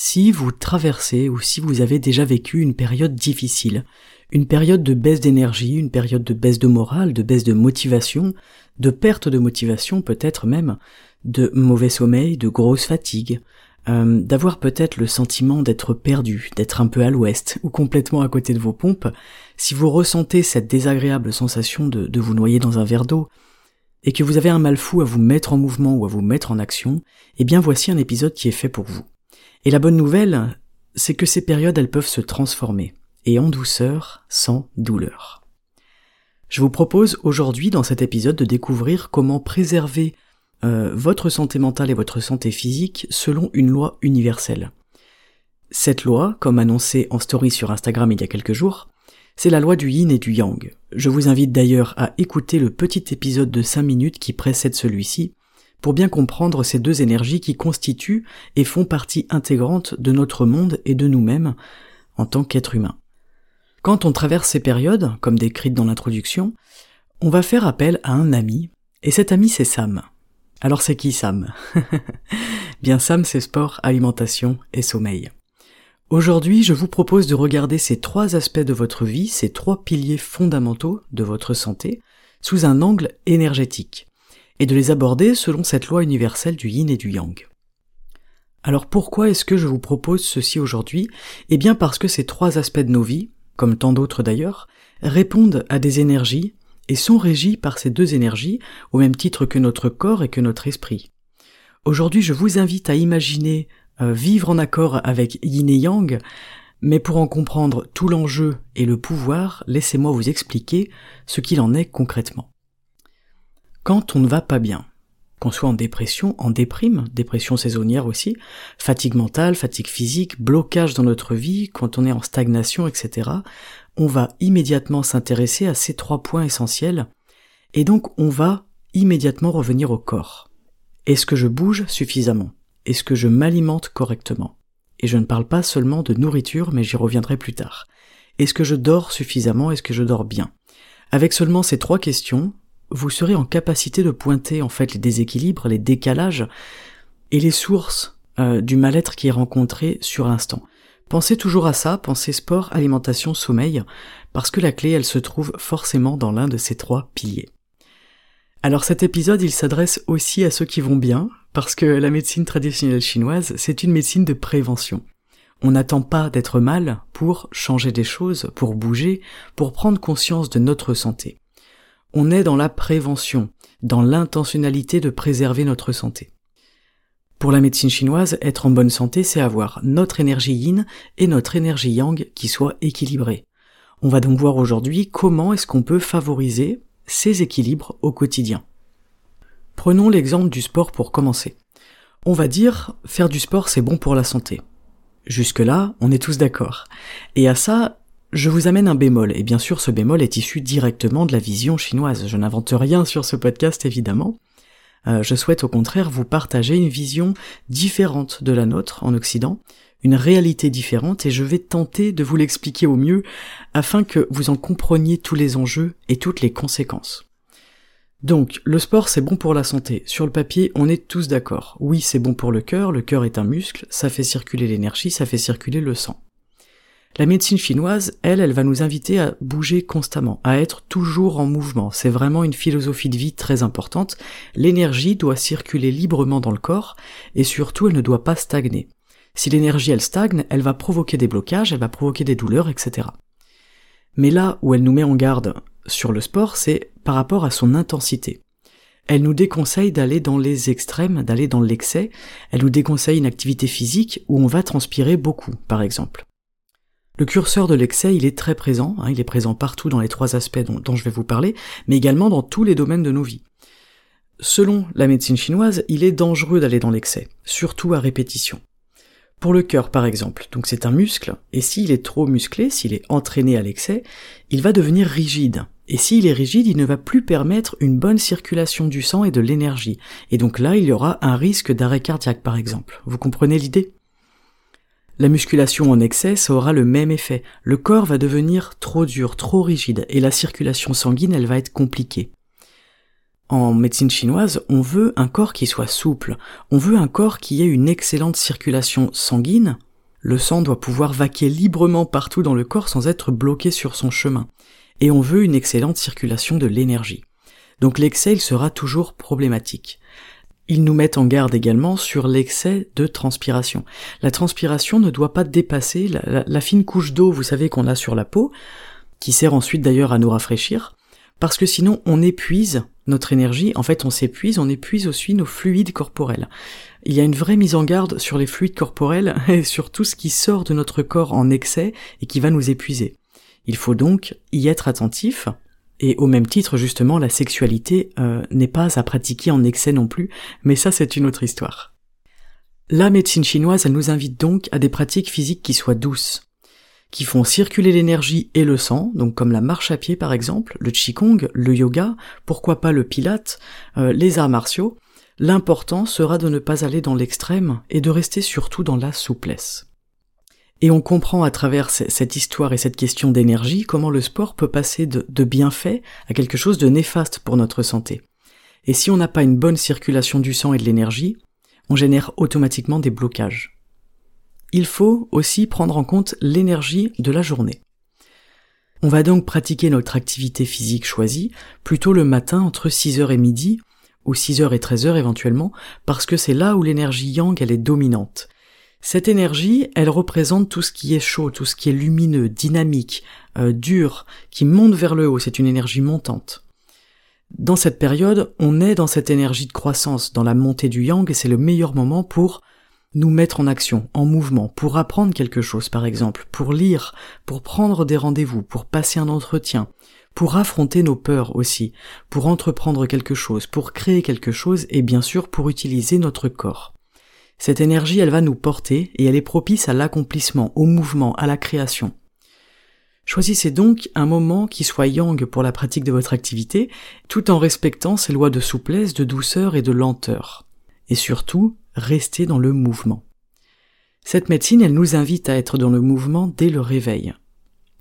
Si vous traversez ou si vous avez déjà vécu une période difficile, une période de baisse d'énergie, une période de baisse de morale, de baisse de motivation, de perte de motivation peut-être même, de mauvais sommeil, de grosse fatigue, euh, d'avoir peut-être le sentiment d'être perdu, d'être un peu à l'ouest ou complètement à côté de vos pompes, si vous ressentez cette désagréable sensation de, de vous noyer dans un verre d'eau, et que vous avez un mal fou à vous mettre en mouvement ou à vous mettre en action, eh bien voici un épisode qui est fait pour vous. Et la bonne nouvelle, c'est que ces périodes, elles peuvent se transformer, et en douceur, sans douleur. Je vous propose aujourd'hui dans cet épisode de découvrir comment préserver euh, votre santé mentale et votre santé physique selon une loi universelle. Cette loi, comme annoncé en story sur Instagram il y a quelques jours, c'est la loi du yin et du yang. Je vous invite d'ailleurs à écouter le petit épisode de 5 minutes qui précède celui-ci pour bien comprendre ces deux énergies qui constituent et font partie intégrante de notre monde et de nous-mêmes en tant qu'êtres humains. Quand on traverse ces périodes, comme décrites dans l'introduction, on va faire appel à un ami, et cet ami c'est Sam. Alors c'est qui Sam? Bien Sam c'est sport, alimentation et sommeil. Aujourd'hui je vous propose de regarder ces trois aspects de votre vie, ces trois piliers fondamentaux de votre santé, sous un angle énergétique, et de les aborder selon cette loi universelle du yin et du yang. Alors pourquoi est-ce que je vous propose ceci aujourd'hui? Eh bien parce que ces trois aspects de nos vies, comme tant d'autres d'ailleurs, répondent à des énergies et sont régis par ces deux énergies au même titre que notre corps et que notre esprit. Aujourd'hui, je vous invite à imaginer euh, vivre en accord avec yin et yang, mais pour en comprendre tout l'enjeu et le pouvoir, laissez-moi vous expliquer ce qu'il en est concrètement. Quand on ne va pas bien, qu'on soit en dépression, en déprime, dépression saisonnière aussi, fatigue mentale, fatigue physique, blocage dans notre vie, quand on est en stagnation, etc., on va immédiatement s'intéresser à ces trois points essentiels, et donc on va immédiatement revenir au corps. Est-ce que je bouge suffisamment? Est-ce que je m'alimente correctement? Et je ne parle pas seulement de nourriture, mais j'y reviendrai plus tard. Est-ce que je dors suffisamment? Est-ce que je dors bien? Avec seulement ces trois questions, vous serez en capacité de pointer en fait les déséquilibres, les décalages et les sources euh, du mal-être qui est rencontré sur l'instant. Pensez toujours à ça, pensez sport, alimentation, sommeil, parce que la clé, elle se trouve forcément dans l'un de ces trois piliers. Alors cet épisode, il s'adresse aussi à ceux qui vont bien, parce que la médecine traditionnelle chinoise, c'est une médecine de prévention. On n'attend pas d'être mal pour changer des choses, pour bouger, pour prendre conscience de notre santé. On est dans la prévention, dans l'intentionnalité de préserver notre santé. Pour la médecine chinoise, être en bonne santé, c'est avoir notre énergie yin et notre énergie yang qui soient équilibrées. On va donc voir aujourd'hui comment est-ce qu'on peut favoriser ces équilibres au quotidien. Prenons l'exemple du sport pour commencer. On va dire faire du sport c'est bon pour la santé. Jusque-là, on est tous d'accord. Et à ça, je vous amène un bémol, et bien sûr ce bémol est issu directement de la vision chinoise. Je n'invente rien sur ce podcast évidemment. Euh, je souhaite au contraire vous partager une vision différente de la nôtre en Occident, une réalité différente et je vais tenter de vous l'expliquer au mieux afin que vous en compreniez tous les enjeux et toutes les conséquences. Donc, le sport c'est bon pour la santé. Sur le papier, on est tous d'accord. Oui, c'est bon pour le cœur, le cœur est un muscle, ça fait circuler l'énergie, ça fait circuler le sang. La médecine chinoise, elle, elle va nous inviter à bouger constamment, à être toujours en mouvement. C'est vraiment une philosophie de vie très importante. L'énergie doit circuler librement dans le corps et surtout elle ne doit pas stagner. Si l'énergie elle stagne, elle va provoquer des blocages, elle va provoquer des douleurs, etc. Mais là où elle nous met en garde sur le sport, c'est par rapport à son intensité. Elle nous déconseille d'aller dans les extrêmes, d'aller dans l'excès. Elle nous déconseille une activité physique où on va transpirer beaucoup, par exemple. Le curseur de l'excès, il est très présent, hein, il est présent partout dans les trois aspects dont, je vais vous parler, mais également dans tous les domaines de nos vies. Selon la médecine chinoise, il est dangereux d'aller dans l'excès, surtout à répétition. Pour le cœur par exemple, donc c'est un muscle, et s'il est trop musclé, s'il est entraîné à l'excès, il va devenir rigide. Et s'il est rigide, il ne va plus permettre une bonne circulation du sang et de l'énergie. Et donc là, il y aura un risque d'arrêt cardiaque par exemple. Vous comprenez l'idée? La musculation en excès, ça aura le même effet. Le corps va devenir trop dur, trop rigide, et la circulation sanguine, elle va être compliquée. En médecine chinoise, on veut un corps qui soit souple, on veut un corps qui ait une excellente circulation sanguine, le sang doit pouvoir vaquer librement partout dans le corps sans être bloqué sur son chemin, et on veut une excellente circulation de l'énergie. Donc l'excès, il sera toujours problématique. Ils nous mettent en garde également sur l'excès de transpiration. La transpiration ne doit pas dépasser la, fine couche d'eau, vous savez, qu'on a sur la peau, qui sert ensuite d'ailleurs à nous rafraîchir, parce que sinon on épuise notre énergie, en fait on s'épuise, on épuise aussi nos fluides corporels. Il y a une vraie mise en garde sur les fluides corporels et sur tout ce qui sort de notre corps en excès et qui va nous épuiser. Il faut donc y être attentif, et au même titre, justement, la sexualité euh, n'est pas à pratiquer en excès non plus, mais ça c'est une autre histoire. La médecine chinoise, elle nous invite donc à des pratiques physiques qui soient douces, qui font circuler l'énergie et le sang, donc comme la marche à pied par exemple, le qigong, le yoga, pourquoi pas le pilate, euh, les arts martiaux. L'important sera de ne pas aller dans l'extrême et de rester surtout dans la souplesse. Et on comprend à travers cette histoire et cette question d'énergie comment le sport peut passer de, bienfait à quelque chose de néfaste pour notre santé. Et si on n'a pas une bonne circulation du sang et de l'énergie, on génère automatiquement des blocages. Il faut aussi prendre en compte l'énergie de la journée. On va donc pratiquer notre activité physique choisie plutôt le matin entre 6h et midi, ou 6h et 13h éventuellement, parce que c'est là où l'énergie yang elle est dominante. Cette énergie, elle représente tout ce qui est chaud, tout ce qui est lumineux, dynamique, euh, dur, qui monte vers le haut, c'est une énergie montante. Dans cette période, on est dans cette énergie de croissance, dans la montée du yang, et c'est le meilleur moment pour nous mettre en action, en mouvement, pour apprendre quelque chose par exemple, pour lire, pour prendre des rendez-vous, pour passer un entretien, pour affronter nos peurs aussi, pour entreprendre quelque chose, pour créer quelque chose et bien sûr pour utiliser notre corps. Cette énergie, elle va nous porter et elle est propice à l'accomplissement, au mouvement, à la création. Choisissez donc un moment qui soit yang pour la pratique de votre activité, tout en respectant ces lois de souplesse, de douceur et de lenteur. Et surtout, restez dans le mouvement. Cette médecine, elle nous invite à être dans le mouvement dès le réveil.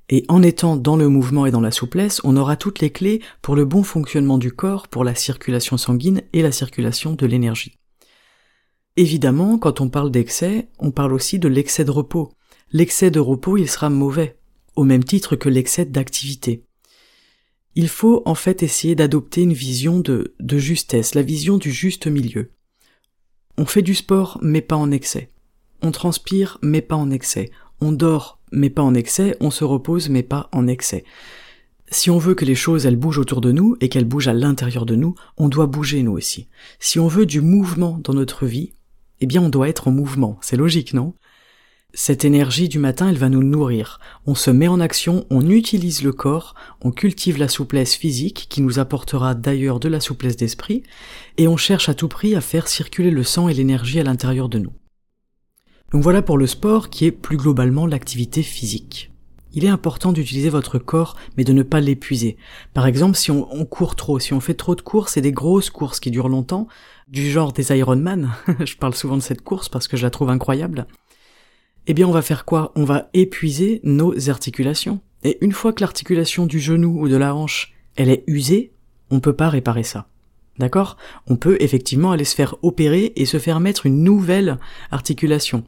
Et en étant dans le mouvement et dans la souplesse, on aura toutes les clés pour le bon fonctionnement du corps, pour la circulation sanguine et la circulation de l'énergie. Évidemment, quand on parle d'excès, on parle aussi de l'excès de repos. L'excès de repos, il sera mauvais, au même titre que l'excès d'activité. Il faut en fait essayer d'adopter une vision de, justesse, la vision du juste milieu. On fait du sport, mais pas en excès. On transpire, mais pas en excès. On dort, mais pas en excès. On se repose, mais pas en excès. Si on veut que les choses elles bougent autour de nous et qu'elles bougent à l'intérieur de nous, on doit bouger nous aussi. Si on veut du mouvement dans notre vie, eh bien on doit être en mouvement, c'est logique, non? Cette énergie du matin, elle va nous nourrir. On se met en action, on utilise le corps, on cultive la souplesse physique, qui nous apportera d'ailleurs de la souplesse d'esprit, et on cherche à tout prix à faire circuler le sang et l'énergie à l'intérieur de nous. Donc voilà pour le sport qui est plus globalement l'activité physique. Il est important d'utiliser votre corps, mais de ne pas l'épuiser. Par exemple, si on, court trop, si on fait trop de courses et des grosses courses qui durent longtemps, du genre des Ironman, je parle souvent de cette course parce que je la trouve incroyable, eh bien on va faire quoi? On va épuiser nos articulations. Et une fois que l'articulation du genou ou de la hanche, elle est usée, on peut pas réparer ça. D'accord? On peut effectivement aller se faire opérer et se faire mettre une nouvelle articulation.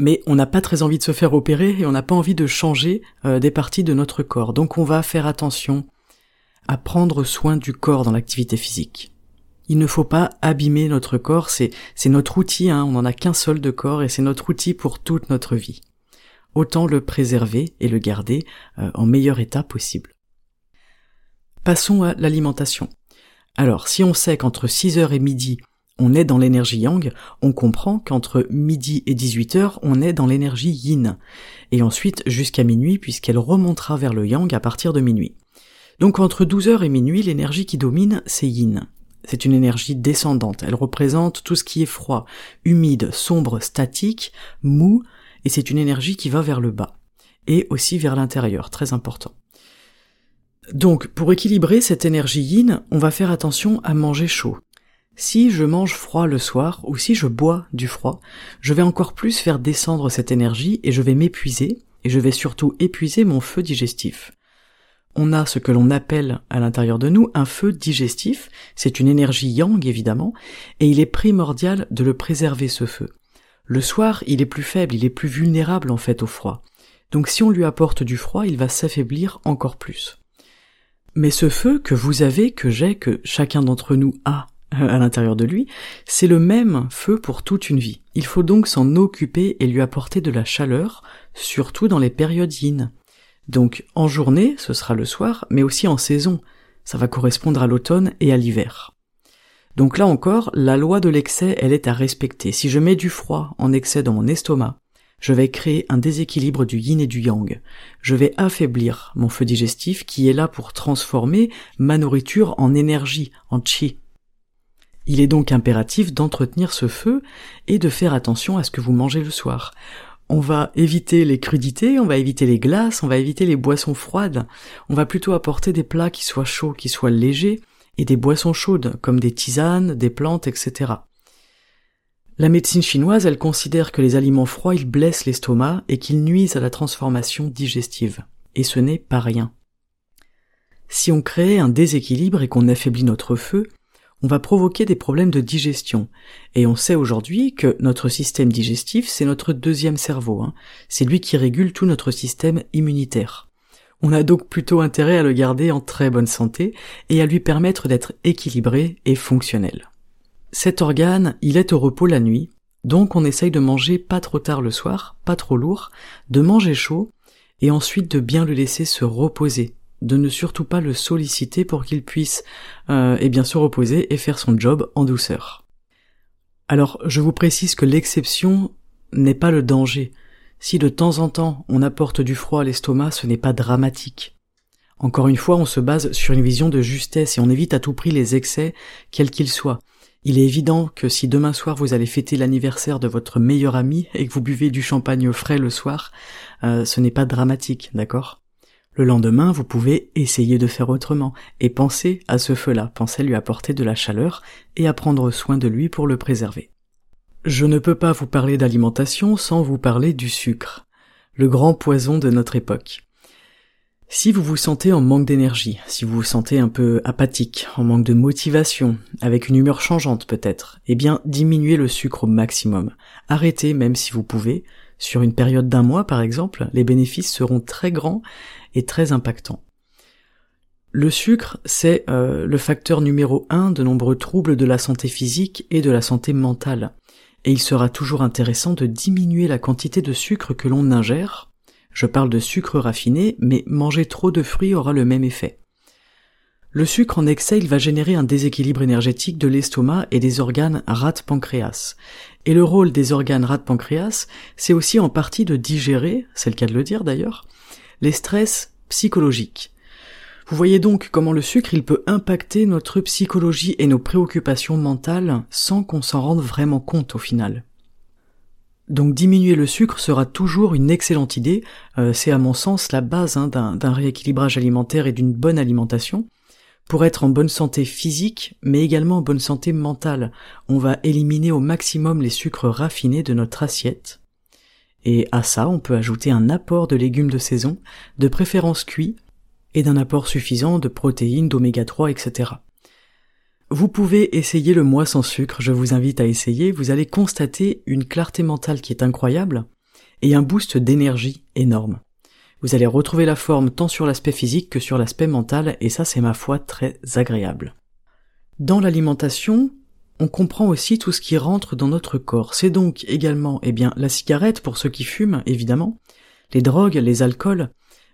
Mais on n'a pas très envie de se faire opérer et on n'a pas envie de changer euh, des parties de notre corps. Donc on va faire attention à prendre soin du corps dans l'activité physique il ne faut pas abîmer notre corps, c'est, notre outil, hein, on n'en a qu'un seul de corps et c'est notre outil pour toute notre vie. Autant le préserver et le garder euh, en meilleur état possible. Passons à l'alimentation. Alors, si on sait qu'entre 6h et midi, on est dans l'énergie yang, on comprend qu'entre midi et 18h, on est dans l'énergie yin. Et ensuite jusqu'à minuit, puisqu'elle remontera vers le yang à partir de minuit. Donc entre 12h et minuit, l'énergie qui domine, c'est yin. C'est une énergie descendante, elle représente tout ce qui est froid, humide, sombre, statique, mou, et c'est une énergie qui va vers le bas. Et aussi vers l'intérieur, très important. Donc, pour équilibrer cette énergie yin, on va faire attention à manger chaud. Si je mange froid le soir, ou si je bois du froid, je vais encore plus faire descendre cette énergie et je vais m'épuiser, et je vais surtout épuiser mon feu digestif. On a ce que l'on appelle à l'intérieur de nous un feu digestif, c'est une énergie yang évidemment, et il est primordial de le préserver ce feu. Le soir, il est plus faible, il est plus vulnérable en fait au froid. Donc si on lui apporte du froid, il va s'affaiblir encore plus. Mais ce feu que vous avez, que j'ai, que chacun d'entre nous a à l'intérieur de lui, c'est le même feu pour toute une vie. Il faut donc s'en occuper et lui apporter de la chaleur, surtout dans les périodes yin. Donc en journée, ce sera le soir, mais aussi en saison. Ça va correspondre à l'automne et à l'hiver. Donc là encore, la loi de l'excès, elle est à respecter. Si je mets du froid en excès dans mon estomac, je vais créer un déséquilibre du yin et du yang. Je vais affaiblir mon feu digestif qui est là pour transformer ma nourriture en énergie, en chi. Il est donc impératif d'entretenir ce feu et de faire attention à ce que vous mangez le soir. On va éviter les crudités, on va éviter les glaces, on va éviter les boissons froides. On va plutôt apporter des plats qui soient chauds, qui soient légers, et des boissons chaudes, comme des tisanes, des plantes, etc. La médecine chinoise, elle considère que les aliments froids, ils blessent l'estomac et qu'ils nuisent à la transformation digestive. Et ce n'est pas rien. Si on crée un déséquilibre et qu'on affaiblit notre feu, on va provoquer des problèmes de digestion. Et on sait aujourd'hui que notre système digestif, c'est notre deuxième cerveau. Hein. C'est lui qui régule tout notre système immunitaire. On a donc plutôt intérêt à le garder en très bonne santé et à lui permettre d'être équilibré et fonctionnel. Cet organe, il est au repos la nuit, donc on essaye de manger pas trop tard le soir, pas trop lourd, de manger chaud, et ensuite de bien le laisser se reposer, de ne surtout pas le solliciter pour qu'il puisse euh, eh bien se reposer et faire son job en douceur. Alors je vous précise que l'exception n'est pas le danger. Si de temps en temps on apporte du froid à l'estomac, ce n'est pas dramatique. Encore une fois, on se base sur une vision de justesse et on évite à tout prix les excès, quels qu'ils soient. Il est évident que si demain soir vous allez fêter l'anniversaire de votre meilleur ami et que vous buvez du champagne frais le soir, euh, ce n'est pas dramatique, d'accord? Le lendemain, vous pouvez essayer de faire autrement et penser à ce feu-là, pensez à lui apporter de la chaleur et à prendre soin de lui pour le préserver. Je ne peux pas vous parler d'alimentation sans vous parler du sucre, le grand poison de notre époque. Si vous vous sentez en manque d'énergie, si vous vous sentez un peu apathique, en manque de motivation, avec une humeur changeante peut-être, eh bien diminuez le sucre au maximum. Arrêtez même si vous pouvez. Sur une période d'un mois par exemple, les bénéfices seront très grands et très impactants. Le sucre, c'est euh, le facteur numéro un de nombreux troubles de la santé physique et de la santé mentale. Et il sera toujours intéressant de diminuer la quantité de sucre que l'on ingère, je parle de sucre raffiné, mais manger trop de fruits aura le même effet. Le sucre en excès, il va générer un déséquilibre énergétique de l'estomac et des organes rate-pancréas. Et le rôle des organes rate-pancréas, c'est aussi en partie de digérer, c'est le cas de le dire d'ailleurs, les stress psychologiques. Vous voyez donc comment le sucre, il peut impacter notre psychologie et nos préoccupations mentales sans qu'on s'en rende vraiment compte au final. Donc diminuer le sucre sera toujours une excellente idée, euh, c'est à mon sens la base hein, d'un rééquilibrage alimentaire et d'une bonne alimentation. Pour être en bonne santé physique, mais également en bonne santé mentale, on va éliminer au maximum les sucres raffinés de notre assiette. Et à ça, on peut ajouter un apport de légumes de saison, de préférence cuits, et d'un apport suffisant de protéines, d'oméga 3, etc. Vous pouvez essayer le mois sans sucre, je vous invite à essayer, vous allez constater une clarté mentale qui est incroyable et un boost d'énergie énorme. Vous allez retrouver la forme tant sur l'aspect physique que sur l'aspect mental et ça c'est ma foi très agréable. Dans l'alimentation, on comprend aussi tout ce qui rentre dans notre corps. C'est donc également, eh bien, la cigarette pour ceux qui fument, évidemment, les drogues, les alcools,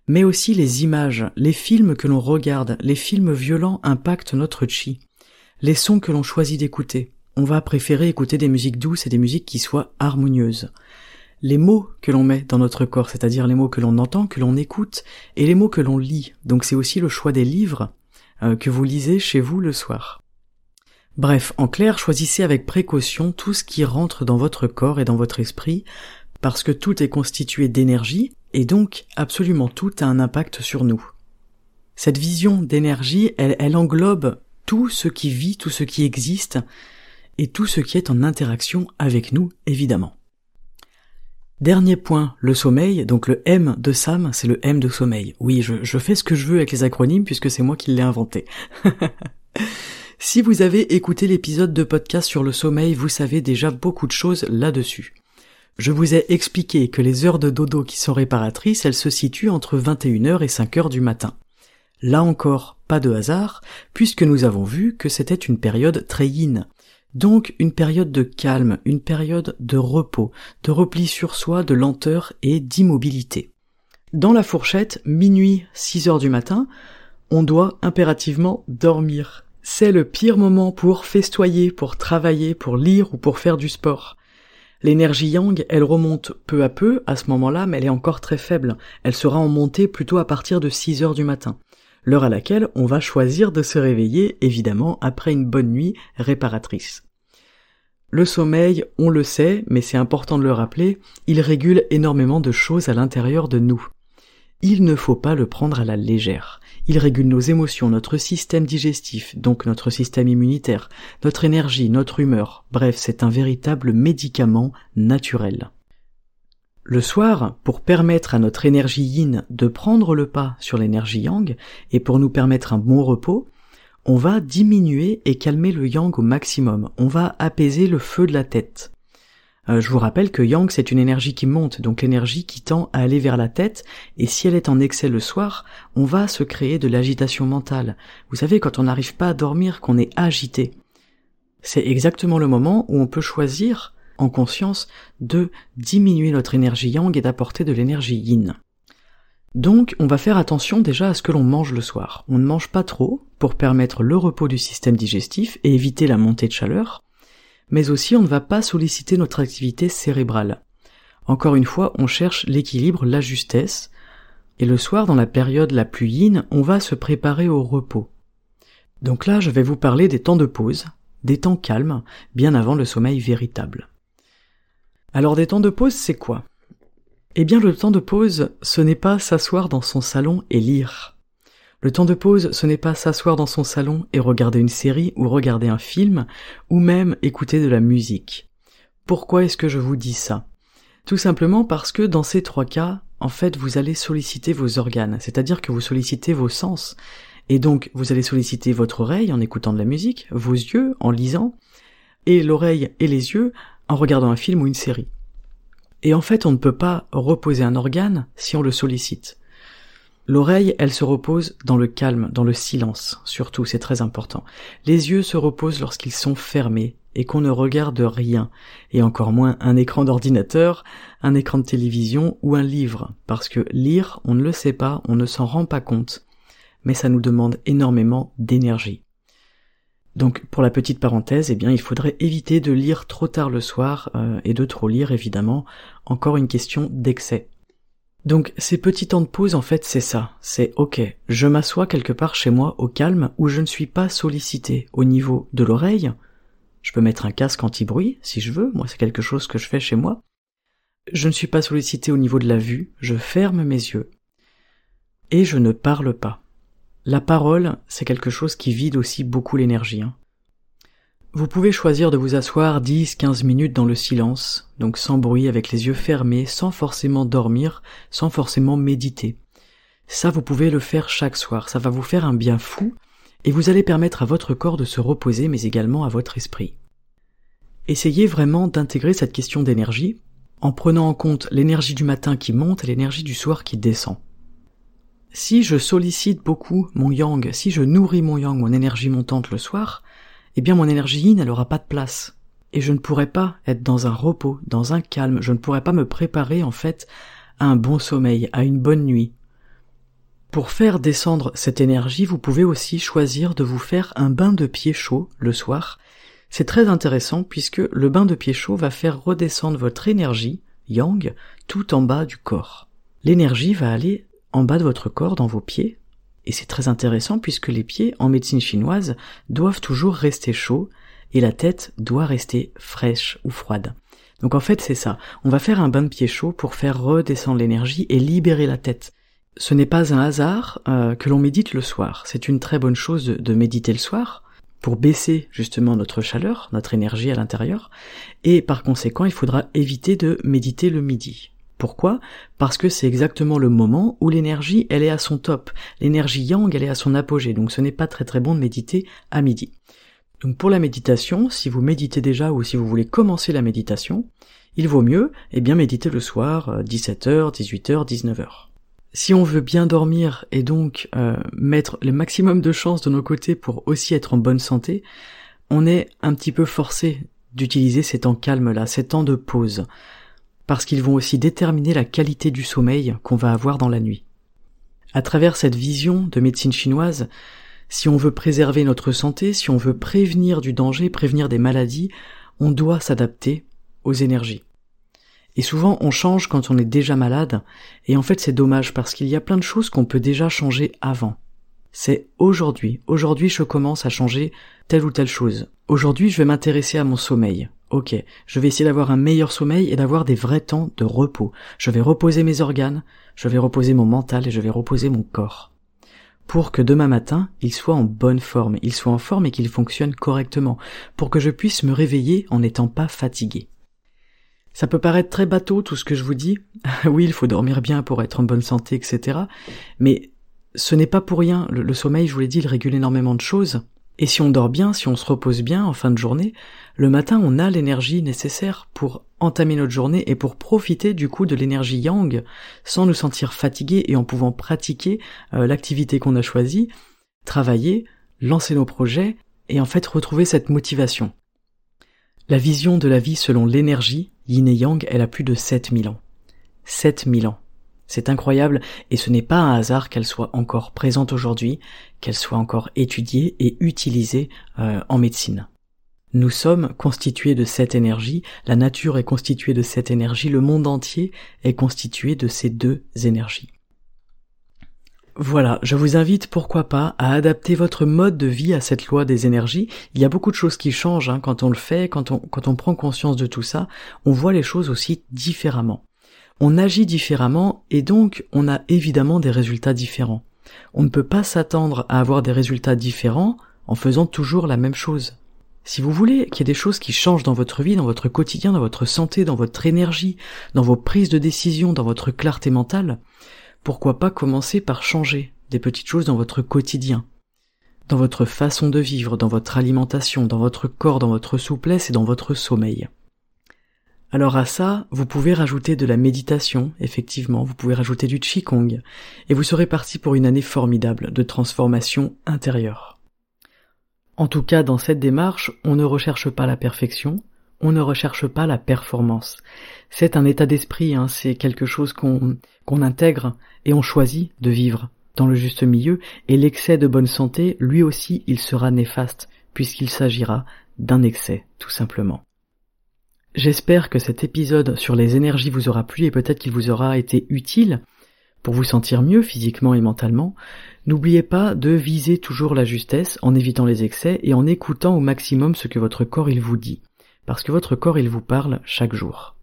mais aussi les images, les films que l'on regarde, les films violents impactent notre chi les sons que l'on choisit d'écouter, on va préférer écouter des musiques douces et des musiques qui soient harmonieuses. Les mots que l'on met dans notre corps, c'est-à-dire les mots que l'on entend, que l'on écoute, et les mots que l'on lit. Donc c'est aussi le choix des livres euh, que vous lisez chez vous le soir. Bref, en clair, choisissez avec précaution tout ce qui rentre dans votre corps et dans votre esprit, parce que tout est constitué d'énergie, et donc absolument tout a un impact sur nous. Cette vision d'énergie, elle, elle englobe tout ce qui vit, tout ce qui existe, et tout ce qui est en interaction avec nous, évidemment. Dernier point, le sommeil, donc le M de Sam, c'est le M de sommeil. Oui, je, fais ce que je veux avec les acronymes puisque c'est moi qui l'ai inventé. si vous avez écouté l'épisode de podcast sur le sommeil, vous savez déjà beaucoup de choses là-dessus. Je vous ai expliqué que les heures de dodo qui sont réparatrices, elles se situent entre 21h et 5h du matin. Là encore, pas de hasard, puisque nous avons vu que c'était une période très. Donc une période de calme, une période de repos, de repli sur soi, de lenteur et d'immobilité. Dans la fourchette, minuit, 6 heures du matin, on doit impérativement dormir. C'est le pire moment pour festoyer, pour travailler, pour lire ou pour faire du sport. L'énergie yang, elle remonte peu à peu à ce moment-là, mais elle est encore très faible. Elle sera en montée plutôt à partir de 6 heures du matin l'heure à laquelle on va choisir de se réveiller, évidemment, après une bonne nuit réparatrice. Le sommeil, on le sait, mais c'est important de le rappeler, il régule énormément de choses à l'intérieur de nous. Il ne faut pas le prendre à la légère. Il régule nos émotions, notre système digestif, donc notre système immunitaire, notre énergie, notre humeur. Bref, c'est un véritable médicament naturel. Le soir, pour permettre à notre énergie yin de prendre le pas sur l'énergie yang et pour nous permettre un bon repos, on va diminuer et calmer le yang au maximum. On va apaiser le feu de la tête. Euh, je vous rappelle que yang c'est une énergie qui monte, donc l'énergie qui tend à aller vers la tête, et si elle est en excès le soir, on va se créer de l'agitation mentale. Vous savez, quand on n'arrive pas à dormir, qu'on est agité. C'est exactement le moment où on peut choisir en conscience de diminuer notre énergie yang et d'apporter de l'énergie yin. Donc on va faire attention déjà à ce que l'on mange le soir. On ne mange pas trop pour permettre le repos du système digestif et éviter la montée de chaleur, mais aussi on ne va pas solliciter notre activité cérébrale. Encore une fois, on cherche l'équilibre, la justesse, et le soir, dans la période la plus yin, on va se préparer au repos. Donc là, je vais vous parler des temps de pause, des temps calmes, bien avant le sommeil véritable. Alors des temps de pause, c'est quoi? Eh bien le temps de pause, ce n'est pas s'asseoir dans son salon et lire. Le temps de pause, ce n'est pas s'asseoir dans son salon et regarder une série ou regarder un film, ou même écouter de la musique. Pourquoi est-ce que je vous dis ça? Tout simplement parce que dans ces trois cas, en fait, vous allez solliciter vos organes, c'est-à-dire que vous sollicitez vos sens. Et donc, vous allez solliciter votre oreille en écoutant de la musique, vos yeux en lisant, et l'oreille et les yeux en regardant un film ou une série. Et en fait, on ne peut pas reposer un organe si on le sollicite. L'oreille, elle se repose dans le calme, dans le silence, surtout, c'est très important. Les yeux se reposent lorsqu'ils sont fermés et qu'on ne regarde rien, et encore moins un écran d'ordinateur, un écran de télévision ou un livre, parce que lire, on ne le sait pas, on ne s'en rend pas compte, mais ça nous demande énormément d'énergie. Donc pour la petite parenthèse, eh bien il faudrait éviter de lire trop tard le soir euh, et de trop lire évidemment. Encore une question d'excès. Donc ces petits temps de pause en fait c'est ça, c'est ok, je m'assois quelque part chez moi au calme où je ne suis pas sollicité au niveau de l'oreille. Je peux mettre un casque anti-bruit si je veux, moi c'est quelque chose que je fais chez moi. Je ne suis pas sollicité au niveau de la vue, je ferme mes yeux. Et je ne parle pas. La parole, c'est quelque chose qui vide aussi beaucoup l'énergie. Hein. Vous pouvez choisir de vous asseoir 10-15 minutes dans le silence, donc sans bruit, avec les yeux fermés, sans forcément dormir, sans forcément méditer. Ça, vous pouvez le faire chaque soir, ça va vous faire un bien fou, et vous allez permettre à votre corps de se reposer, mais également à votre esprit. Essayez vraiment d'intégrer cette question d'énergie, en prenant en compte l'énergie du matin qui monte et l'énergie du soir qui descend. Si je sollicite beaucoup mon yang, si je nourris mon yang, mon énergie montante le soir, eh bien mon énergie yin, elle aura pas de place. Et je ne pourrai pas être dans un repos, dans un calme, je ne pourrai pas me préparer en fait à un bon sommeil, à une bonne nuit. Pour faire descendre cette énergie, vous pouvez aussi choisir de vous faire un bain de pied chaud le soir. C'est très intéressant puisque le bain de pied chaud va faire redescendre votre énergie, yang, tout en bas du corps. L'énergie va aller en bas de votre corps, dans vos pieds, et c'est très intéressant puisque les pieds, en médecine chinoise, doivent toujours rester chauds et la tête doit rester fraîche ou froide. Donc en fait c'est ça, on va faire un bain de pied chaud pour faire redescendre l'énergie et libérer la tête. Ce n'est pas un hasard euh, que l'on médite le soir, c'est une très bonne chose de méditer le soir, pour baisser justement notre chaleur, notre énergie à l'intérieur, et par conséquent il faudra éviter de méditer le midi. Pourquoi? Parce que c'est exactement le moment où l'énergie elle est à son top, l'énergie yang elle est à son apogée, donc ce n'est pas très très bon de méditer à midi. Donc pour la méditation, si vous méditez déjà ou si vous voulez commencer la méditation, il vaut mieux eh bien méditer le soir 17h, 18h, 19h. Si on veut bien dormir et donc euh, mettre le maximum de chances de nos côtés pour aussi être en bonne santé, on est un petit peu forcé d'utiliser ces temps calmes là, ces temps de pause, parce qu'ils vont aussi déterminer la qualité du sommeil qu'on va avoir dans la nuit. À travers cette vision de médecine chinoise, si on veut préserver notre santé, si on veut prévenir du danger, prévenir des maladies, on doit s'adapter aux énergies. Et souvent on change quand on est déjà malade, et en fait c'est dommage parce qu'il y a plein de choses qu'on peut déjà changer avant. C'est aujourd'hui, aujourd'hui je commence à changer telle ou telle chose. Aujourd'hui je vais m'intéresser à mon sommeil. Ok, je vais essayer d'avoir un meilleur sommeil et d'avoir des vrais temps de repos. Je vais reposer mes organes, je vais reposer mon mental et je vais reposer mon corps. Pour que demain matin, il soit en bonne forme, il soit en forme et qu'il fonctionne correctement, pour que je puisse me réveiller en n'étant pas fatigué. Ça peut paraître très bateau tout ce que je vous dis. oui, il faut dormir bien pour être en bonne santé, etc. Mais ce n'est pas pour rien. Le, sommeil, je vous l'ai dit, il régule énormément de choses. Et si on dort bien, si on se repose bien en fin de journée, le matin on a l'énergie nécessaire pour entamer notre journée et pour profiter du coup de l'énergie yang sans nous sentir fatigués et en pouvant pratiquer euh, l'activité qu'on a choisie, travailler, lancer nos projets et en fait retrouver cette motivation. La vision de la vie selon l'énergie, yin et yang, elle a plus de 7000 ans. 7000 ans. C'est incroyable et ce n'est pas un hasard qu'elle soit encore présente aujourd'hui, qu'elle soit encore étudiée et utilisée euh, en médecine. Nous sommes constitués de cette énergie, la nature est constituée de cette énergie, le monde entier est constitué de ces deux énergies. Voilà, je vous invite pourquoi pas à adapter votre mode de vie à cette loi des énergies. Il y a beaucoup de choses qui changent hein, quand on le fait, quand on, quand on prend conscience de tout ça, on voit les choses aussi différemment. On agit différemment et donc on a évidemment des résultats différents. On ne peut pas s'attendre à avoir des résultats différents en faisant toujours la même chose. Si vous voulez qu'il y ait des choses qui changent dans votre vie, dans votre quotidien, dans votre santé, dans votre énergie, dans vos prises de décision, dans votre clarté mentale, pourquoi pas commencer par changer des petites choses dans votre quotidien, dans votre façon de vivre, dans votre alimentation, dans votre corps, dans votre souplesse et dans votre sommeil. Alors à ça, vous pouvez rajouter de la méditation, effectivement, vous pouvez rajouter du Qigong, et vous serez parti pour une année formidable de transformation intérieure. En tout cas, dans cette démarche, on ne recherche pas la perfection, on ne recherche pas la performance. C'est un état d'esprit, hein, c'est quelque chose qu'on qu'on intègre et on choisit de vivre dans le juste milieu, et l'excès de bonne santé, lui aussi, il sera néfaste, puisqu'il s'agira d'un excès, tout simplement. J'espère que cet épisode sur les énergies vous aura plu et peut-être qu'il vous aura été utile pour vous sentir mieux physiquement et mentalement. N'oubliez pas de viser toujours la justesse en évitant les excès et en écoutant au maximum ce que votre corps il vous dit parce que votre corps il vous parle chaque jour.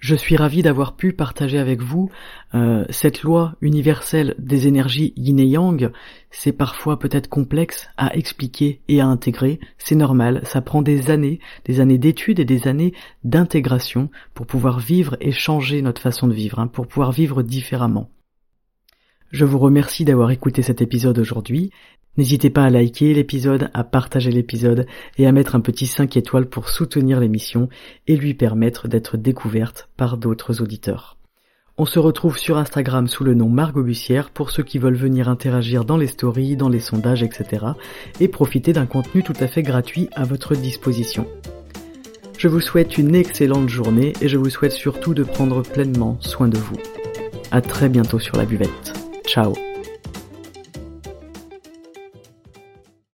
Je suis ravi d'avoir pu partager avec vous euh, cette loi universelle des énergies yin et yang. C'est parfois peut-être complexe à expliquer et à intégrer. C'est normal, ça prend des années, des années d'études et des années d'intégration pour pouvoir vivre et changer notre façon de vivre, hein, pour pouvoir vivre différemment. Je vous remercie d'avoir écouté cet épisode aujourd'hui N'hésitez pas à liker l'épisode, à partager l'épisode et à mettre un petit 5 étoiles pour soutenir l'émission et lui permettre d'être découverte par d'autres auditeurs. On se retrouve sur Instagram sous le nom Margot Bussière pour ceux qui veulent venir interagir dans les stories, dans les sondages, etc. et profiter d'un contenu tout à fait gratuit à votre disposition. Je vous souhaite une excellente journée et je vous souhaite surtout de prendre pleinement soin de vous. À très bientôt sur la buvette. Ciao